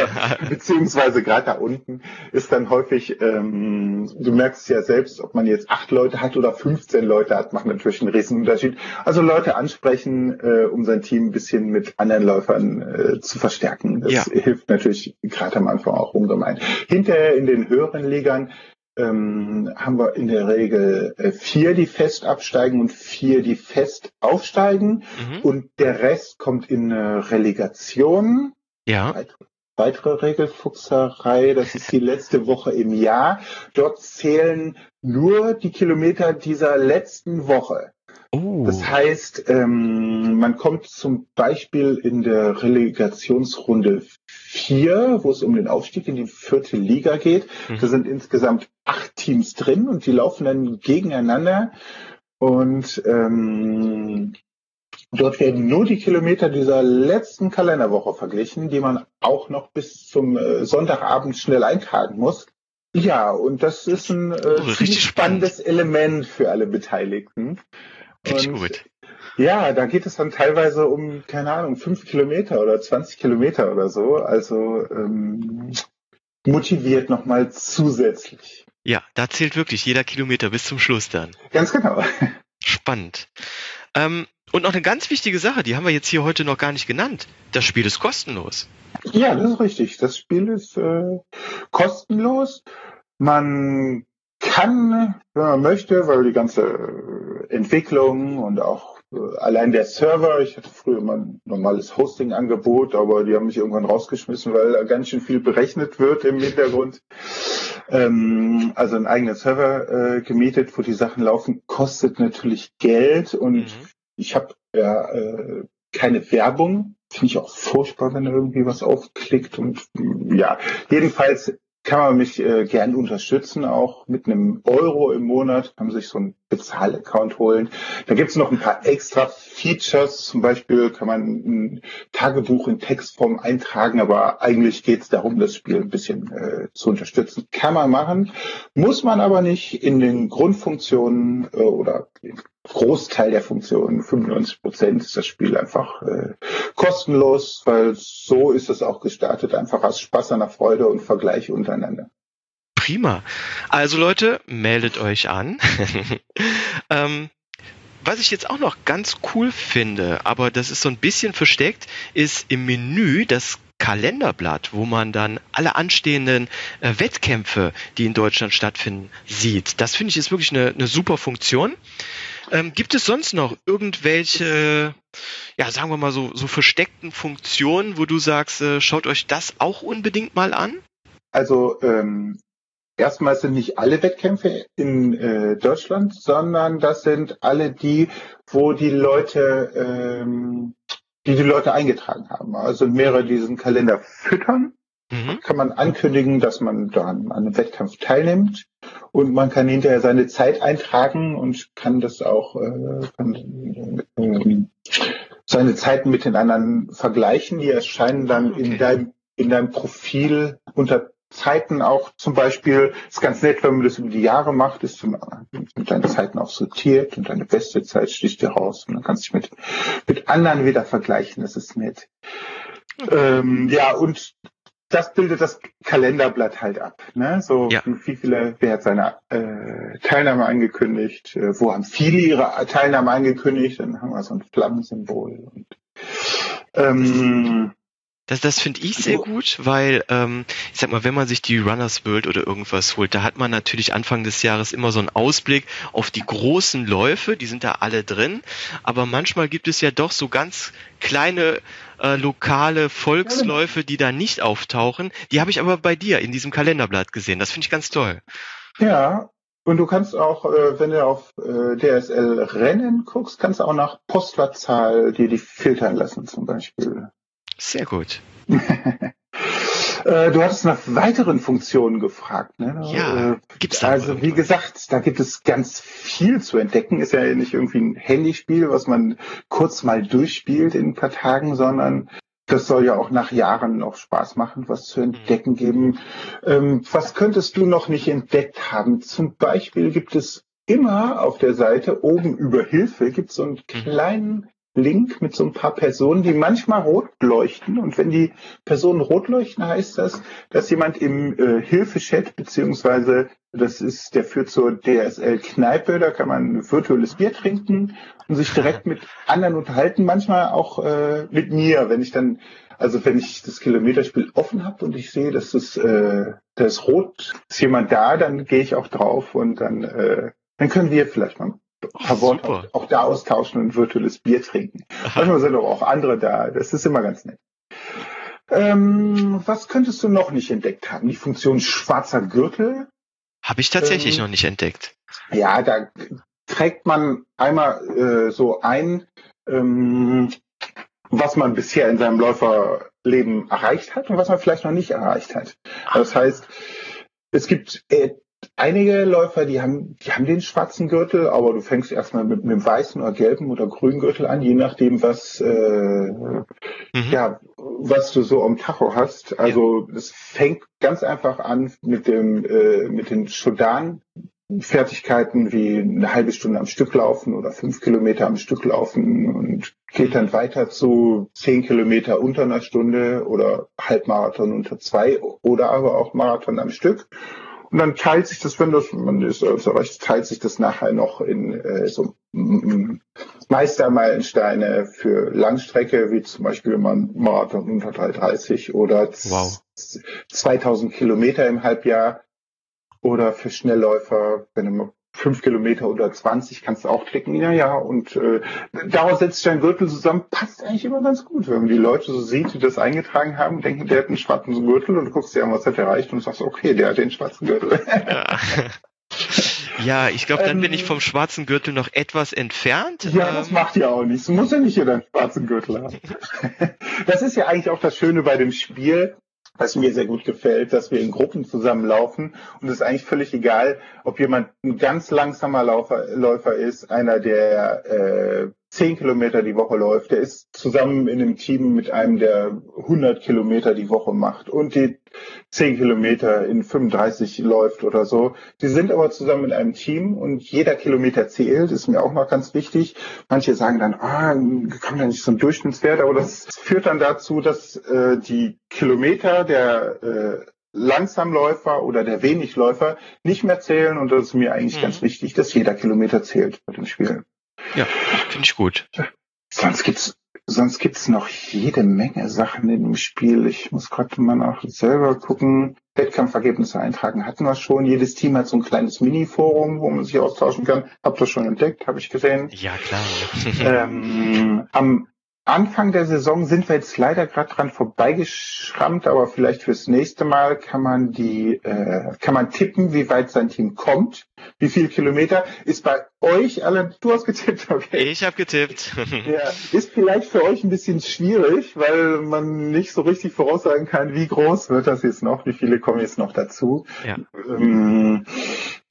[SPEAKER 3] Beziehungsweise gerade da unten ist dann häufig, ähm, du merkst es ja selbst, ob man jetzt acht Leute hat oder 15 Leute hat, macht natürlich einen riesen Unterschied. Also Leute ansprechen, äh, um sein Team ein bisschen mit anderen Läufern äh, zu verstärken. Das
[SPEAKER 2] Ja.
[SPEAKER 3] hilft natürlich gerade am Anfang auch ungemein. Hinterher in den höheren Ligern ähm, haben wir in der Regel äh, vier, die fest absteigen und vier, die fest aufsteigen.
[SPEAKER 2] Mhm.
[SPEAKER 3] Und der Rest kommt in eine Relegation.
[SPEAKER 2] Ja.
[SPEAKER 3] Weitere, weitere Regelfuchserei, das ist die letzte Woche im Jahr. Dort zählen nur die Kilometer dieser letzten Woche.
[SPEAKER 2] Oh.
[SPEAKER 3] Das heißt, ähm, man kommt zum Beispiel in der Relegationsrunde 4, wo es um den Aufstieg in die vierte Liga geht.
[SPEAKER 2] Mhm.
[SPEAKER 3] Da sind insgesamt acht Teams drin und die laufen dann gegeneinander. Und ähm, dort werden nur die Kilometer dieser letzten Kalenderwoche verglichen, die man auch noch bis zum äh, Sonntagabend schnell eintragen muss. Ja, und das ist ein äh,
[SPEAKER 2] richtig
[SPEAKER 3] ziemlich
[SPEAKER 2] spannend.
[SPEAKER 3] spannendes Element für alle Beteiligten. Und
[SPEAKER 2] gut.
[SPEAKER 3] ja, da geht es dann teilweise um, keine Ahnung, fünf Kilometer oder 20 Kilometer oder so. Also ähm, motiviert nochmal zusätzlich.
[SPEAKER 2] Ja, da zählt wirklich jeder Kilometer bis zum Schluss dann.
[SPEAKER 3] Ganz genau.
[SPEAKER 2] Spannend. Ähm, und noch eine ganz wichtige Sache, die haben wir jetzt hier heute noch gar nicht genannt. Das Spiel ist kostenlos.
[SPEAKER 3] Ja, das ist richtig. Das Spiel ist äh, kostenlos. Man kann, wenn man möchte, weil die ganze äh, Entwicklung und auch äh, allein der Server, ich hatte früher mal ein normales Hosting-Angebot, aber die haben mich irgendwann rausgeschmissen, weil da ganz schön viel berechnet wird im Hintergrund. Ähm, also ein eigener Server äh, gemietet, wo die Sachen laufen, kostet natürlich Geld und
[SPEAKER 2] Mhm.
[SPEAKER 3] ich habe ja äh, keine Werbung. Finde ich auch furchtbar, wenn irgendwie was aufklickt und ja, jedenfalls kann man mich äh, gern unterstützen, auch mit einem Euro im Monat, kann man sich so einen Bezahlaccount holen. Da gibt's noch ein paar extra Features, zum Beispiel kann man ein Tagebuch in Textform eintragen, aber eigentlich geht's darum, das Spiel ein bisschen äh, zu unterstützen. Kann man machen, muss man aber nicht in den Grundfunktionen äh, oder Großteil der Funktionen, 95 Prozent, ist das Spiel einfach äh, kostenlos, weil so ist es auch gestartet, einfach aus Spaß an der Freude und Vergleich untereinander.
[SPEAKER 2] Prima. Also Leute, meldet euch an. ähm, was ich jetzt auch noch ganz cool finde, aber das ist so ein bisschen versteckt, ist im Menü das Kalenderblatt, wo man dann alle anstehenden äh, Wettkämpfe, die in Deutschland stattfinden, sieht. Das finde ich ist wirklich eine, eine super Funktion. Ähm, gibt es sonst noch irgendwelche, ja, sagen wir mal so, so versteckten Funktionen, wo du sagst, äh, schaut euch das auch unbedingt mal an?
[SPEAKER 3] Also ähm, erstmal sind nicht alle Wettkämpfe in äh, Deutschland, sondern das sind alle die, wo die Leute, ähm, die die Leute eingetragen haben. Also mehrere diesen Kalender füttern.
[SPEAKER 2] Mhm.
[SPEAKER 3] kann man ankündigen, dass man dann an einem Wettkampf teilnimmt und man kann hinterher seine Zeit eintragen und kann das auch äh, kann, ähm, seine Zeiten mit den anderen vergleichen. Die erscheinen dann
[SPEAKER 2] Okay.
[SPEAKER 3] in deinem in deinem Profil unter Zeiten auch zum Beispiel, ist ganz nett, wenn man das über die Jahre macht, ist zum, mit deinen Zeiten auch sortiert und deine beste Zeit sticht dir raus und dann kannst du dich mit, mit anderen wieder vergleichen, das ist nett. Ähm, ja, und das bildet das Kalenderblatt halt ab. Ne? So
[SPEAKER 2] Ja.
[SPEAKER 3] wie viele, wer hat seine äh, Teilnahme angekündigt, äh, wo haben viele ihre Teilnahme angekündigt, dann haben wir so ein Flammensymbol. Und, ähm,
[SPEAKER 2] Das, das finde ich sehr gut, weil ähm, ich sag mal, wenn man sich die Runners World oder irgendwas holt, da hat man natürlich Anfang des Jahres immer so einen Ausblick auf die großen Läufe, die sind da alle drin, aber manchmal gibt es ja doch so ganz kleine äh, lokale Volksläufe, die da nicht auftauchen. Die habe ich aber bei dir in diesem Kalenderblatt gesehen. Das finde ich ganz toll.
[SPEAKER 3] ja, und du kannst auch, äh, wenn du auf äh, DSL Rennen guckst, kannst du auch nach Postleitzahl dir die filtern lassen zum Beispiel.
[SPEAKER 2] Sehr gut.
[SPEAKER 3] Äh, Du hattest nach weiteren Funktionen gefragt. Ne?
[SPEAKER 2] Ja,
[SPEAKER 3] Äh,
[SPEAKER 2] gibt's da
[SPEAKER 3] Also wie gesagt, da gibt es ganz viel zu entdecken. Ist ja nicht irgendwie ein Handyspiel, was man kurz mal durchspielt in ein paar Tagen, sondern das soll ja auch nach Jahren noch Spaß machen, was zu entdecken geben. Ähm, was könntest du noch nicht entdeckt haben? Zum Beispiel gibt es immer auf der Seite oben über Hilfe gibt es so einen kleinen Link mit so ein paar Personen, die manchmal rot leuchten. Und wenn die Personen rot leuchten, heißt das, dass jemand im äh, Hilfechat beziehungsweise das ist, der führt zur DSL-Kneipe, da kann man virtuelles Bier trinken und sich direkt mit anderen unterhalten, manchmal auch äh, mit mir, wenn ich dann, also wenn ich das Kilometerspiel offen habe und ich sehe, dass das, äh, da ist rot, ist jemand da, dann gehe ich auch drauf und dann, äh, dann können wir vielleicht mal paar Worte auch, auch, da austauschen und virtuelles Bier trinken. Aha. Manchmal sind aber auch andere da, das ist immer ganz nett. Ähm, was könntest du noch nicht entdeckt haben? Die Funktion schwarzer Gürtel
[SPEAKER 2] habe ich tatsächlich ähm, noch nicht entdeckt.
[SPEAKER 3] Ja, da trägt man einmal äh, so ein, ähm, was man bisher in seinem Läuferleben erreicht hat und was man vielleicht noch nicht erreicht hat. Das heißt, es gibt äh, einige Läufer, die haben, die haben den schwarzen Gürtel, aber du fängst erstmal mit, mit dem weißen oder gelben oder grünen Gürtel an, je nachdem, was, äh, mhm. ja, was du so am Tacho hast. Also es fängt ganz einfach an mit dem, äh, mit den Shodan. Fertigkeiten wie eine halbe Stunde am Stück laufen oder fünf Kilometer am Stück laufen und geht dann weiter zu zehn Kilometer unter einer Stunde oder Halbmarathon unter zwei oder aber auch Marathon am Stück. Und dann teilt sich das, wenn das man ist erreicht, teilt sich das nachher noch in äh, so Meistermeilensteine für Langstrecke, wie zum Beispiel wenn man Marathon unter 330 oder wow. 2000 Kilometer im Halbjahr oder für Schnellläufer, wenn man fünf Kilometer oder 20 kannst du auch klicken, ja, ja. Und äh, daraus setzt sich ein Gürtel zusammen, passt eigentlich immer ganz gut. Wenn man die Leute so sieht, die das eingetragen haben, denken, der hat einen schwarzen Gürtel und du guckst dir an, was hat er erreicht und sagst, okay, der hat den schwarzen Gürtel.
[SPEAKER 2] Ja. Ja, ich glaube, dann bin ich vom schwarzen Gürtel noch etwas entfernt.
[SPEAKER 3] Ja, ähm, das macht ja auch nichts. Du musst ja nicht jeder einen schwarzen Gürtel haben. das ist ja eigentlich auch das Schöne bei dem Spiel was mir sehr gut gefällt, dass wir in Gruppen zusammenlaufen und es ist eigentlich völlig egal, ob jemand ein ganz langsamer Laufer, Läufer ist, einer, der äh, 10 Kilometer die Woche läuft, der ist zusammen in einem Team mit einem, der 100 Kilometer die Woche macht und die 10 Kilometer in 35 läuft oder so. Die sind aber zusammen in einem Team und jeder Kilometer zählt, ist mir auch noch ganz wichtig. Manche sagen dann, ah, kann ja nicht so ein Durchschnittswert, aber das führt dann dazu, dass äh, die Kilometer der äh, Langsamläufer oder der Wenigläufer nicht mehr zählen und das ist mir eigentlich mhm. ganz wichtig, dass jeder Kilometer zählt bei dem Spiel.
[SPEAKER 2] Ja, finde ich gut.
[SPEAKER 3] Sonst gibt's sonst gibt's noch jede Menge Sachen in dem Spiel. Ich muss gerade mal nach selber gucken. Wettkampfergebnisse eintragen hatten wir schon. Jedes Team hat so ein kleines Mini-Forum, wo man sich austauschen kann. Habt ihr schon entdeckt, habe ich gesehen.
[SPEAKER 2] Ja, klar.
[SPEAKER 3] ähm, am Anfang der Saison sind wir jetzt leider gerade dran vorbeigeschrammt, aber vielleicht fürs nächste Mal kann man die, äh, kann man tippen, wie weit sein Team kommt, wie viel Kilometer. Ist bei euch alle, du hast getippt,
[SPEAKER 2] okay? Ich habe getippt.
[SPEAKER 3] ja, ist vielleicht für euch ein bisschen schwierig, weil man nicht so richtig voraussagen kann, wie groß wird das jetzt noch, wie viele kommen jetzt noch dazu. Ja. Ähm,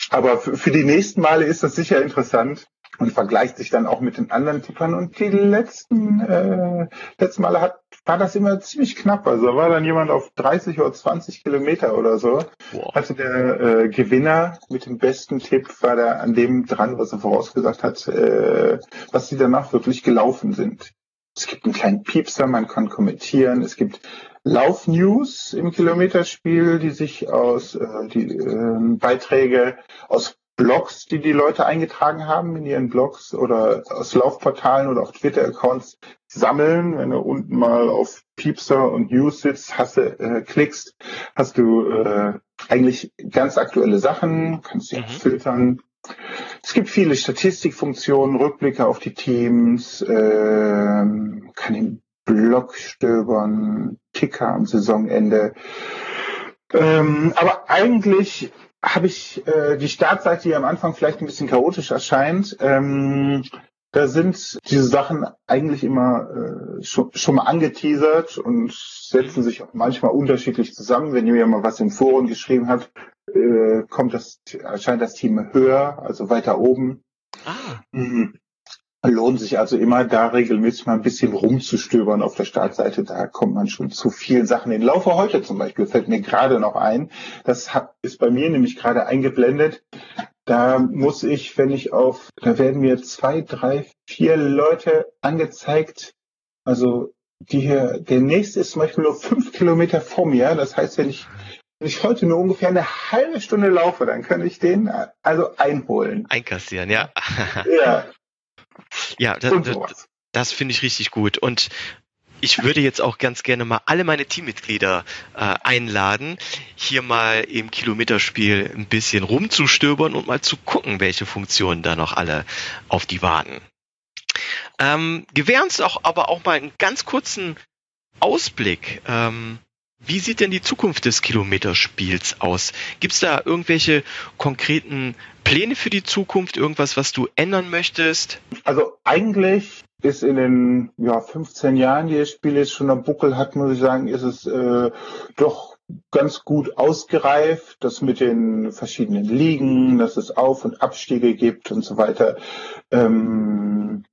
[SPEAKER 3] aber für die nächsten Male ist das sicher interessant und vergleicht sich dann auch mit den anderen Tippern. Und die letzten, äh, letzten Male hat, war das immer ziemlich knapp. Also war dann jemand auf 30 oder 20 Kilometer oder so. Wow. Also der äh, Gewinner mit dem besten Tipp war da an dem dran, was er vorausgesagt hat, äh, was sie danach wirklich gelaufen sind. Es gibt einen kleinen Piepser, man kann kommentieren. Es gibt Laufnews im Kilometerspiel, die sich aus äh, die äh, Beiträge aus Blogs, die die Leute eingetragen haben in ihren Blogs oder aus Laufportalen oder auf Twitter-Accounts sammeln. Wenn du unten mal auf Piepser und News sitzt, hast du, äh, klickst, hast du äh, eigentlich ganz aktuelle Sachen, kannst sie mhm. filtern. Es gibt viele Statistikfunktionen, Rückblicke auf die Teams, äh, kann im Blog stöbern, Ticker am Saisonende. Ähm, aber eigentlich habe ich äh, die Startseite, die am Anfang vielleicht ein bisschen chaotisch erscheint. Ähm, da sind diese Sachen eigentlich immer äh, schon, schon mal angeteasert und setzen sich auch manchmal unterschiedlich zusammen. Wenn jemand mal was im Forum geschrieben hat, äh, kommt das, erscheint das Team höher, also weiter oben. Ah. Mhm lohnt sich also immer, da regelmäßig mal ein bisschen rumzustöbern auf der Startseite. Da kommt man schon zu vielen Sachen. Den Laufe heute zum Beispiel fällt mir gerade noch ein. Das ist bei mir nämlich gerade eingeblendet. Da muss ich, wenn ich auf, da werden mir zwei, drei, vier Leute angezeigt. Also die hier, der nächste ist zum Beispiel nur fünf Kilometer vor mir. Das heißt, wenn ich, wenn ich heute nur ungefähr eine halbe Stunde laufe, dann kann ich den also einholen.
[SPEAKER 2] Einkassieren, ja.
[SPEAKER 3] Ja.
[SPEAKER 2] Ja, das, das, das finde ich richtig gut. Und ich würde jetzt auch ganz gerne mal alle meine Teammitglieder äh, einladen, hier mal im Kilometerspiel ein bisschen rumzustöbern und mal zu gucken, welche Funktionen da noch alle auf die warten. Ähm, gewähr uns auch aber auch mal einen ganz kurzen Ausblick. Ähm, wie sieht denn die Zukunft des Kilometerspiels aus? Gibt es da irgendwelche konkreten Pläne für die Zukunft? Irgendwas, was du ändern möchtest?
[SPEAKER 3] Also eigentlich ist in den ja, 15 Jahren, die das Spiel jetzt schon am Buckel hat, muss ich sagen, ist es äh, doch ganz gut ausgereift, das mit den verschiedenen Ligen, dass es Auf- und Abstiege gibt und so weiter. Ähm,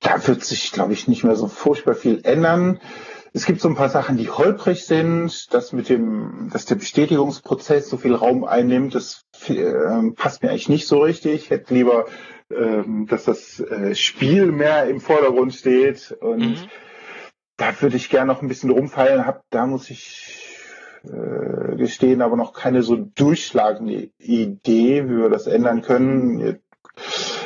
[SPEAKER 3] da wird sich, glaube ich, nicht mehr so furchtbar viel ändern. Es gibt so ein paar Sachen, die holprig sind, dass mit dem, dass der Bestätigungsprozess so viel Raum einnimmt, das äh, passt mir eigentlich nicht so richtig. Ich hätte lieber, ähm, dass das äh, Spiel mehr im Vordergrund steht und mhm. da würde ich gerne noch ein bisschen rumfeilen. Hab, da muss ich äh, gestehen, aber noch keine so durchschlagende Idee, wie wir das ändern können.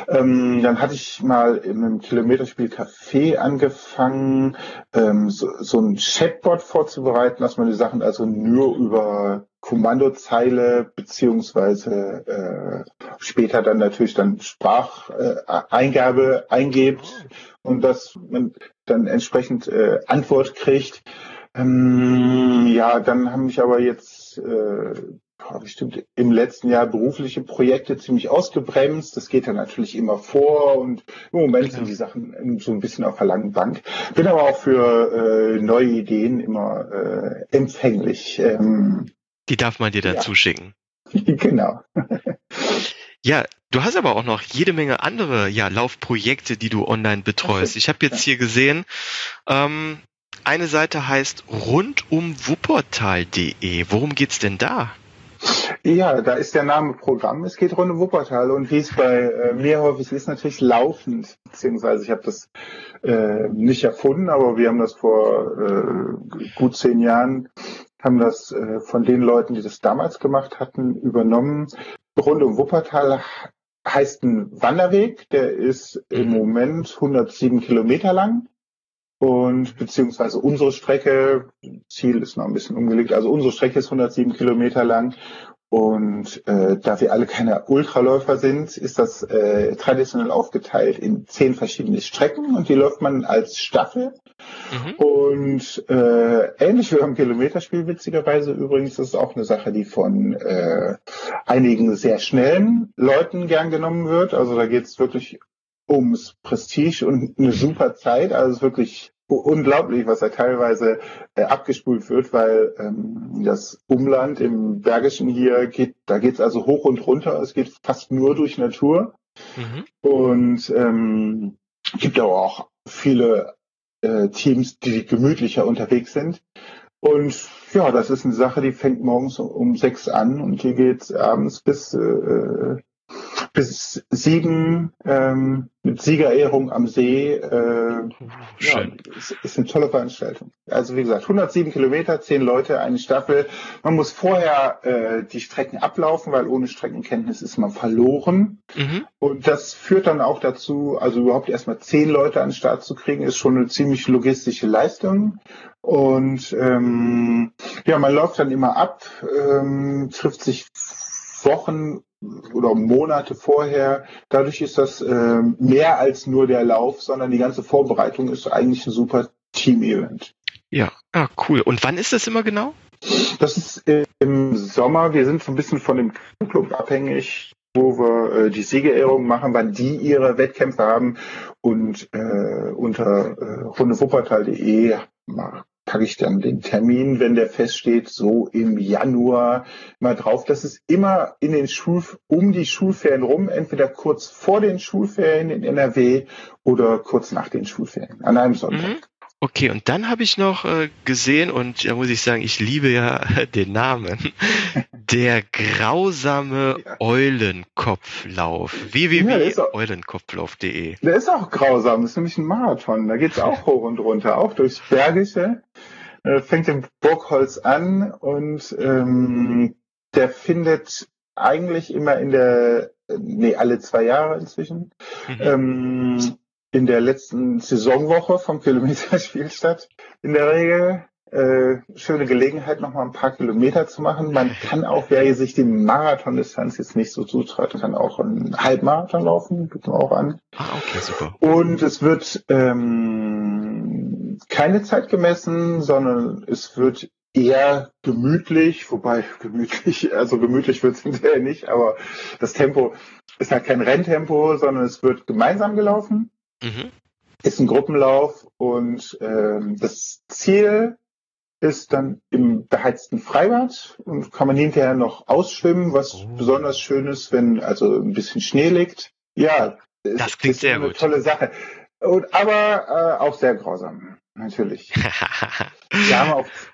[SPEAKER 3] Ähm, dann hatte ich mal im Kilometerspiel Café angefangen, ähm, so, so ein Chatbot vorzubereiten, dass man die Sachen also nur über Kommandozeile beziehungsweise äh, später dann natürlich dann Spracheingabe äh, eingibt und dass man dann entsprechend äh, Antwort kriegt. Ähm, ja, dann haben mich aber jetzt äh, bestimmt im letzten Jahr berufliche Projekte ziemlich ausgebremst. Das geht ja natürlich immer vor und im Moment sind die Sachen so ein bisschen auf der langen Bank. Bin aber auch für äh, neue Ideen immer äh, empfänglich. Ähm,
[SPEAKER 2] die darf man dir dann ja. zuschicken.
[SPEAKER 3] genau.
[SPEAKER 2] Ja, du hast aber auch noch jede Menge andere ja, Laufprojekte, die du online betreust. Ich habe jetzt hier gesehen, ähm, eine Seite heißt rundumwuppertal.de. Worum geht's denn da?
[SPEAKER 3] Ja, da ist der Name Programm. Es geht rund um Wuppertal und wie es bei äh, mir häufig ist, natürlich laufend. Beziehungsweise ich habe das äh, nicht erfunden, aber wir haben das vor äh, gut zehn Jahren, haben das äh, von den Leuten, die das damals gemacht hatten, übernommen. Rund um Wuppertal heißt ein Wanderweg, der ist im mhm. Moment 107 Kilometer lang und beziehungsweise unsere Strecke, Ziel ist noch ein bisschen umgelegt, also unsere Strecke ist 107 Kilometer lang und äh, da wir alle keine Ultraläufer sind, ist das äh, traditionell aufgeteilt in zehn verschiedene Strecken und die läuft man als Staffel. Mhm. Und äh, ähnlich wie beim Kilometerspiel, witzigerweise übrigens, ist auch eine Sache, die von äh, einigen sehr schnellen Leuten gern genommen wird. Also da geht es wirklich ums Prestige und eine super Zeit. Also es ist wirklich unglaublich, was da teilweise äh, abgespult wird, weil ähm, das Umland im Bergischen hier geht, da geht's also hoch und runter. Es geht fast nur durch Natur. Mhm. Und ähm, gibt aber auch viele äh, Teams, die gemütlicher unterwegs sind. Und ja, das ist eine Sache, die fängt morgens um sechs an und hier geht's abends bis äh, bis sieben ähm, mit Siegerehrung am See. Äh, Schön. Ja, ist, ist eine tolle Veranstaltung. Also wie gesagt, 107 Kilometer, zehn Leute, eine Staffel. Man muss vorher äh, die Strecken ablaufen, weil ohne Streckenkenntnis ist man verloren. Mhm. Und das führt dann auch dazu, also überhaupt erstmal zehn Leute an den Start zu kriegen, ist schon eine ziemlich logistische Leistung. Und ähm, ja, man läuft dann immer ab, ähm, trifft sich Wochen oder Monate vorher. Dadurch ist das äh, mehr als nur der Lauf, sondern die ganze Vorbereitung ist eigentlich ein super Team-Event.
[SPEAKER 2] Ja, ah, cool. Und wann ist das immer genau?
[SPEAKER 3] Das ist im Sommer. Wir sind so ein bisschen von dem Club abhängig, wo wir äh, die Siegerehrung machen, wann die ihre Wettkämpfe haben. Und äh, unter äh, rundewuppertal.de packe ich dann den Termin, wenn der feststeht, so im Januar mal drauf. Das ist immer in den Schul um die Schulferien rum, entweder kurz vor den Schulferien in NRW oder kurz nach den Schulferien, an einem Sonntag. Mhm.
[SPEAKER 2] Okay, und dann habe ich noch äh, gesehen, und da muss ich sagen, ich liebe ja den Namen. Der grausame
[SPEAKER 3] Ja.
[SPEAKER 2] Eulenkopflauf.
[SPEAKER 3] Ja, der ist auch-
[SPEAKER 2] www.eulenkopflauf.de.
[SPEAKER 3] Der ist auch grausam, das ist nämlich ein Marathon. Da geht's auch hoch und runter, auch durchs Bergische. Äh, fängt im Burgholz an und ähm, der findet eigentlich immer in der, nee, alle zwei Jahre inzwischen,
[SPEAKER 2] Mhm.
[SPEAKER 3] ähm, in der letzten Saisonwoche vom Kilometerspiel statt. In der Regel äh, schöne Gelegenheit, noch mal ein paar Kilometer zu machen. Man kann auch, wer sich die Marathondistanz jetzt nicht so zutraut, kann auch einen Halbmarathon laufen, bieten wir auch an.
[SPEAKER 2] Ah, okay, super.
[SPEAKER 3] Und es wird ähm, keine Zeit gemessen, sondern es wird eher gemütlich, wobei gemütlich, also gemütlich wird es hinterher nicht, aber das Tempo ist halt kein Renntempo, sondern es wird gemeinsam gelaufen,
[SPEAKER 2] Mhm.
[SPEAKER 3] ist ein Gruppenlauf und ähm, das Ziel ist dann im beheizten Freibad und kann man hinterher noch ausschwimmen, was
[SPEAKER 2] Oh.
[SPEAKER 3] besonders schön ist, wenn also ein bisschen Schnee liegt. Ja,
[SPEAKER 2] Das klingt sehr
[SPEAKER 3] eine
[SPEAKER 2] gut.
[SPEAKER 3] tolle Sache. Und, aber äh, auch sehr grausam, natürlich. Wir haben auf,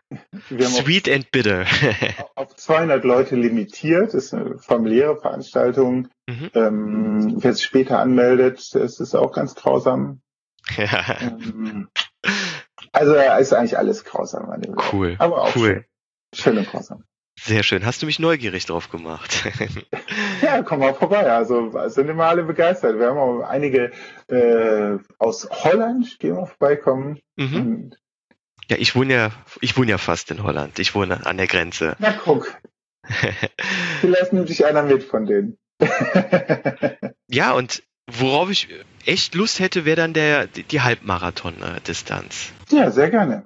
[SPEAKER 3] wir haben
[SPEAKER 2] Sweet and bitter.
[SPEAKER 3] auf, auf 200 Leute limitiert. Das ist eine familiäre Veranstaltung.
[SPEAKER 2] Mhm.
[SPEAKER 3] Ähm, wer sich später anmeldet, das ist auch ganz grausam. Ähm, also ist eigentlich alles grausam an dem
[SPEAKER 2] cool,
[SPEAKER 3] Aber auch
[SPEAKER 2] cool.
[SPEAKER 3] schön. Schön und grausam.
[SPEAKER 2] Sehr schön. Hast du mich neugierig drauf gemacht?
[SPEAKER 3] Ja, komm mal vorbei. Also sind immer alle begeistert. Wir haben auch einige äh, aus Holland, die immer vorbeikommen.
[SPEAKER 2] mhm. Ja, ich wohne ja, ich wohne ja fast in Holland. Ich wohne an der Grenze.
[SPEAKER 3] na guck, vielleicht nimmt dich einer mit von denen.
[SPEAKER 2] Ja, und worauf ich echt Lust hätte, wäre dann der, die, Halbmarathon-Distanz.
[SPEAKER 3] ja, sehr gerne.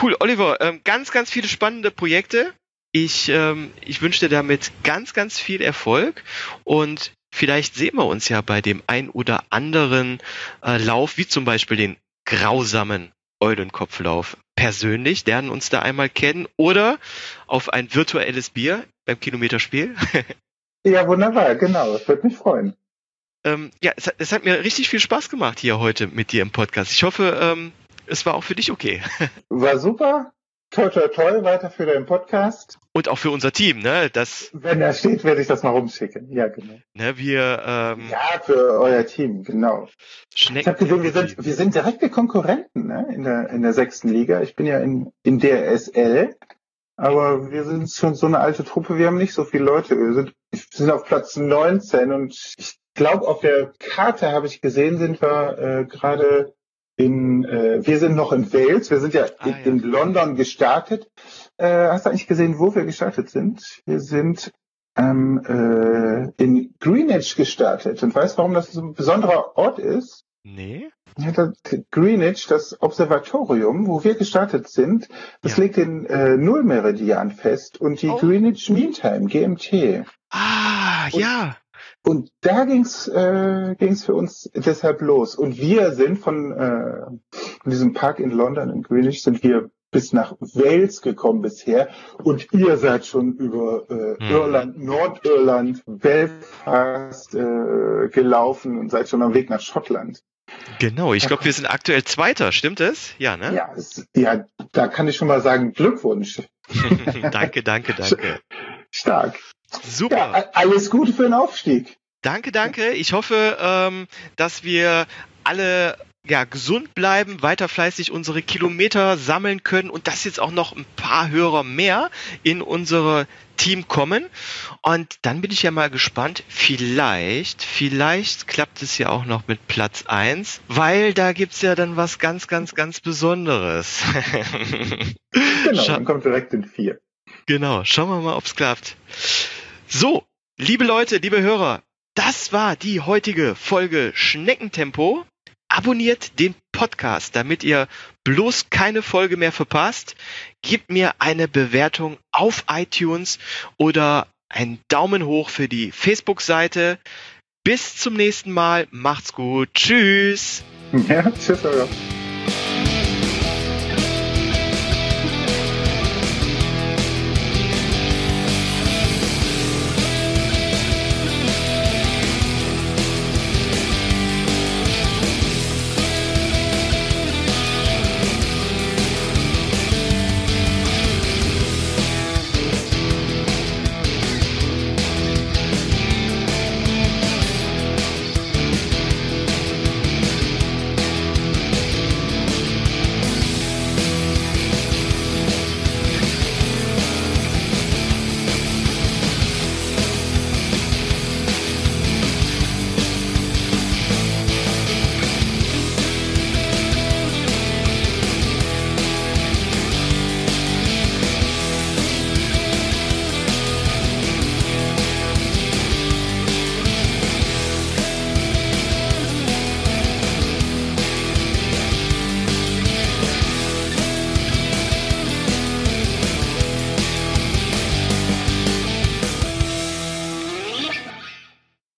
[SPEAKER 2] Cool, Oliver, ähm, ganz, ganz viele spannende Projekte. Ich, ähm, ich wünsche dir damit ganz, ganz viel Erfolg und vielleicht sehen wir uns ja bei dem ein oder anderen äh, Lauf, wie zum Beispiel den grausamen Eulenkopflauf persönlich, lernen uns da einmal kennen oder auf ein virtuelles Bier beim Kilometerspiel.
[SPEAKER 3] Ja, wunderbar, genau. Das würde mich freuen.
[SPEAKER 2] Ähm, ja, es, hat- es hat mir richtig viel Spaß gemacht hier heute mit dir im Podcast. Ich hoffe, ähm, es war auch für dich okay.
[SPEAKER 3] War super. Toll, toll, toll. Weiter für deinen Podcast.
[SPEAKER 2] Und auch für unser Team, ne? Das,
[SPEAKER 3] Wenn er steht, werde ich das mal rumschicken. Ja, genau.
[SPEAKER 2] ne, wir ähm,
[SPEAKER 3] Ja, für euer Team, genau. Ich
[SPEAKER 2] Schnecken.
[SPEAKER 3] habe gesehen, wir sind, wir sind direkte Konkurrenten ne? in, der, in der sechsten Liga. Ich bin ja in, in der SL, aber wir sind schon so eine alte Truppe, wir haben nicht so viele Leute. Wir sind, sind auf Platz 19 und ich glaube, auf der Karte habe ich gesehen, sind wir äh, gerade in, äh, wir sind noch in Wales, wir sind ja,
[SPEAKER 2] Ah,
[SPEAKER 3] in,
[SPEAKER 2] ja.
[SPEAKER 3] in London gestartet. Äh, hast du eigentlich gesehen, wo wir gestartet sind? Wir sind ähm, äh, in Greenwich gestartet. Und weißt du, warum das so ein besonderer Ort ist?
[SPEAKER 2] Nee?
[SPEAKER 3] Ja, das Greenwich, das Observatorium, wo wir gestartet sind, das
[SPEAKER 2] Ja.
[SPEAKER 3] legt den äh, Nullmeridian fest und die
[SPEAKER 2] Oh.
[SPEAKER 3] Greenwich Mean Time, GMT.
[SPEAKER 2] Ah,
[SPEAKER 3] Und-
[SPEAKER 2] ja.
[SPEAKER 3] Und da ging's äh, ging's für uns deshalb los. Und wir sind von, äh, diesem Park in London, in Greenwich, sind wir bis nach Wales gekommen bisher. Und ihr seid schon über äh,
[SPEAKER 2] Hm.
[SPEAKER 3] Irland, Nordirland, Belfast äh, gelaufen und seid schon am Weg nach Schottland.
[SPEAKER 2] Genau, ich glaube, wir sind aktuell Zweiter, stimmt es? Ja, ne?
[SPEAKER 3] Ja, es, ja, da kann ich schon mal sagen, Glückwunsch.
[SPEAKER 2] danke, danke, danke.
[SPEAKER 3] Stark.
[SPEAKER 2] Super.
[SPEAKER 3] Ja, alles Gute für den Aufstieg.
[SPEAKER 2] Danke, danke. Ich hoffe, ähm, dass wir alle ja, gesund bleiben, weiter fleißig unsere Kilometer sammeln können und dass jetzt auch noch ein paar Hörer mehr in unsere Team kommen. Und dann bin ich ja mal gespannt, vielleicht, vielleicht klappt es ja auch noch mit Platz eins, weil da gibt's ja dann was ganz, ganz, ganz Besonderes.
[SPEAKER 3] Genau, dann kommt direkt in vier.
[SPEAKER 2] Genau, schauen wir mal, ob's klappt. So, liebe Leute, liebe Hörer, das war die heutige Folge Schneckentempo. Abonniert den Podcast, damit ihr bloß keine Folge mehr verpasst. Gebt mir eine Bewertung auf iTunes oder einen Daumen hoch für die Facebook-Seite. Bis zum nächsten Mal. Macht's gut. Tschüss.
[SPEAKER 3] Ja, tschüss, Holger.